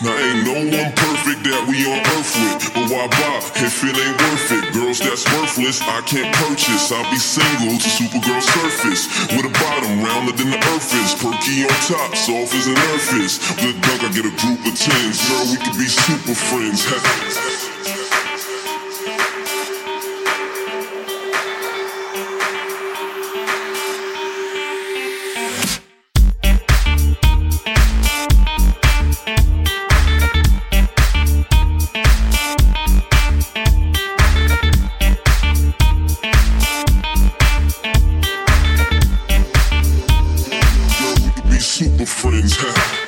Now ain't no one person I can't purchase. I'll be single to Supergirl surface. With a bottom rounder than the earth is. Perky on top, soft as an earth is. Good dunk, I get a group of tens. Girl, we could be super friends. friends.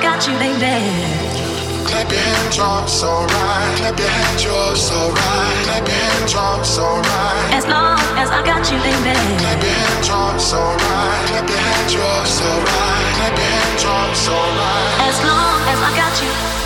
got you, baby. Clap your hands, you're so right. Clap your hands, up, so right. Clap your hands, up, so right. As long as I got you, baby. Clap your hands, you're so right. Clap your hands, up, so right. Clap your hands, up, so right. As long as I got you.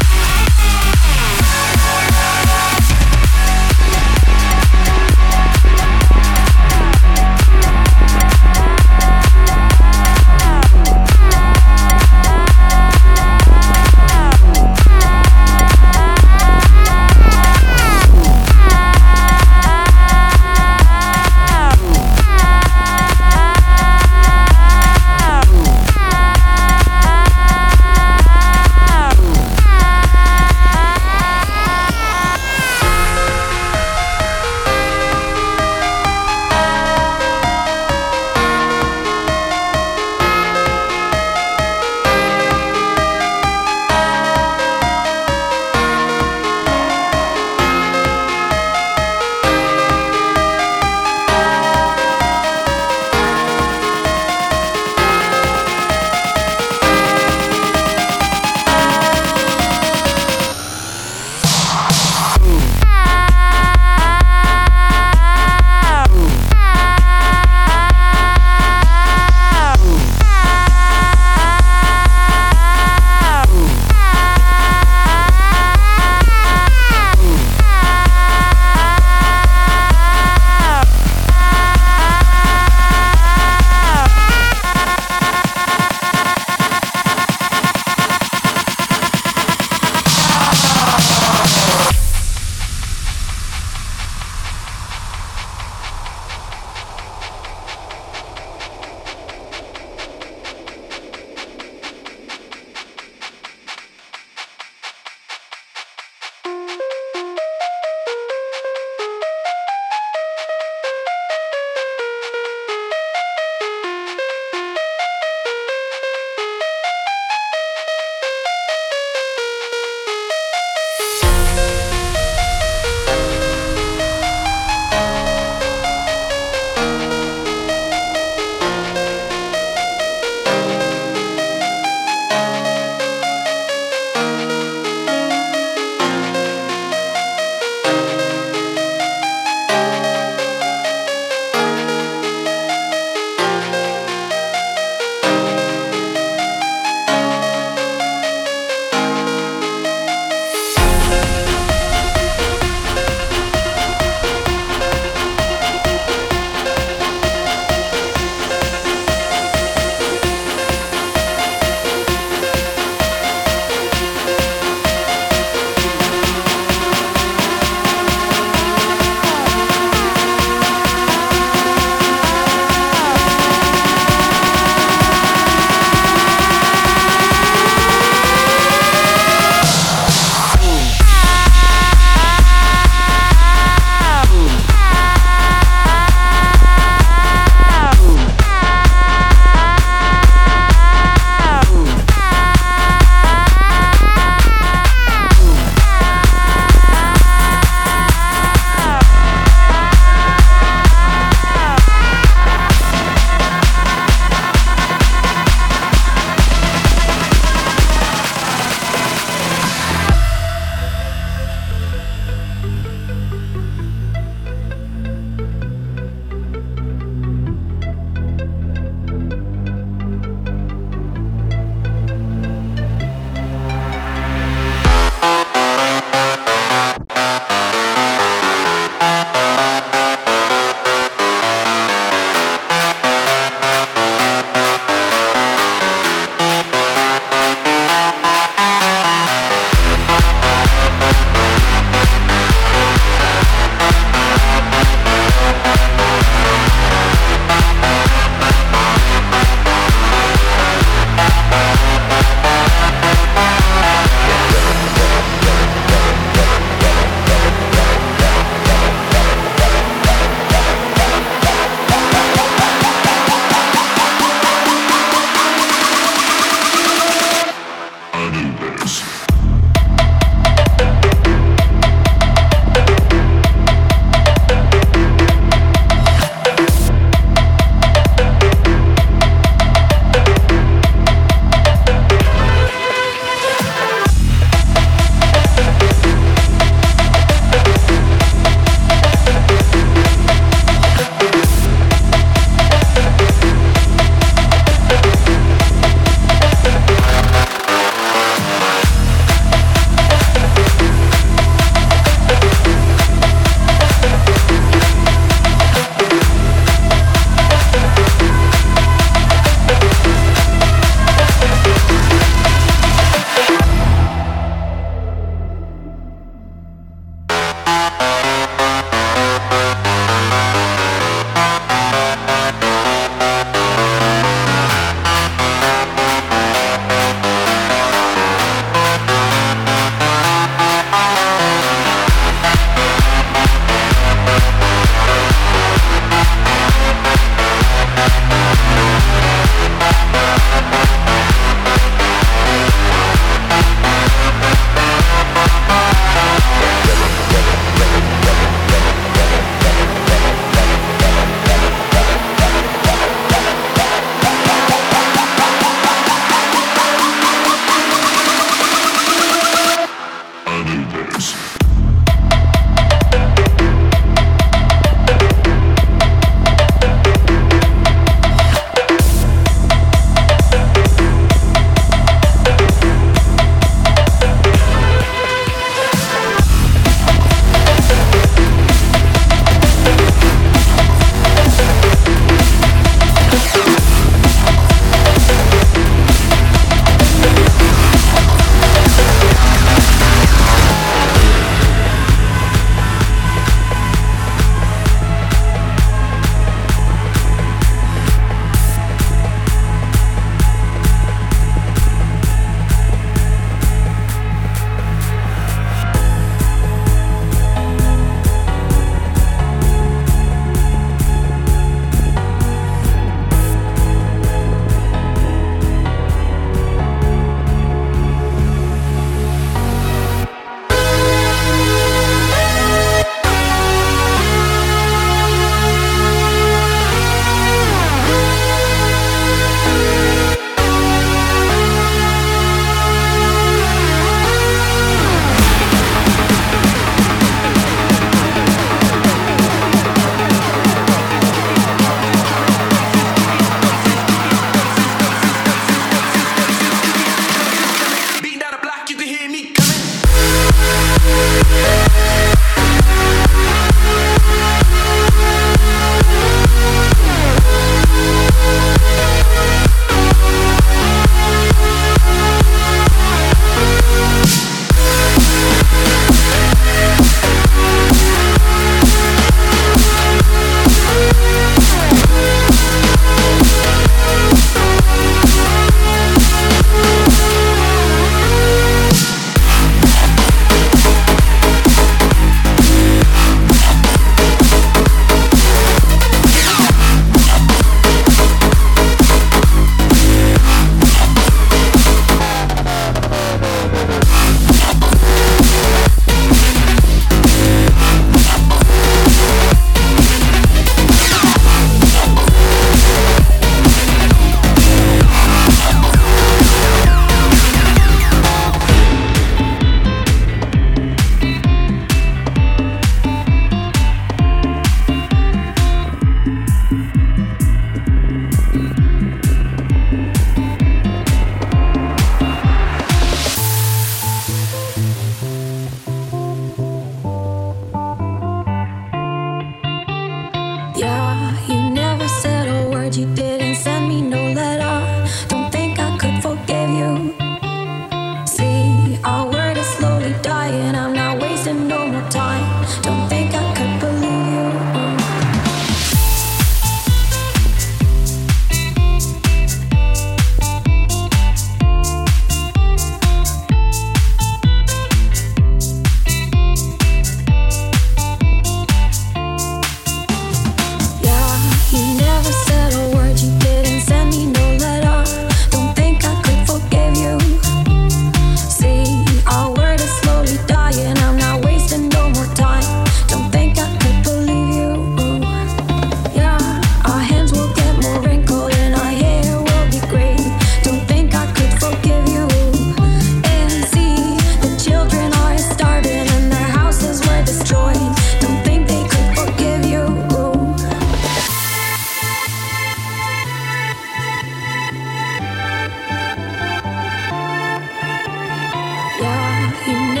you know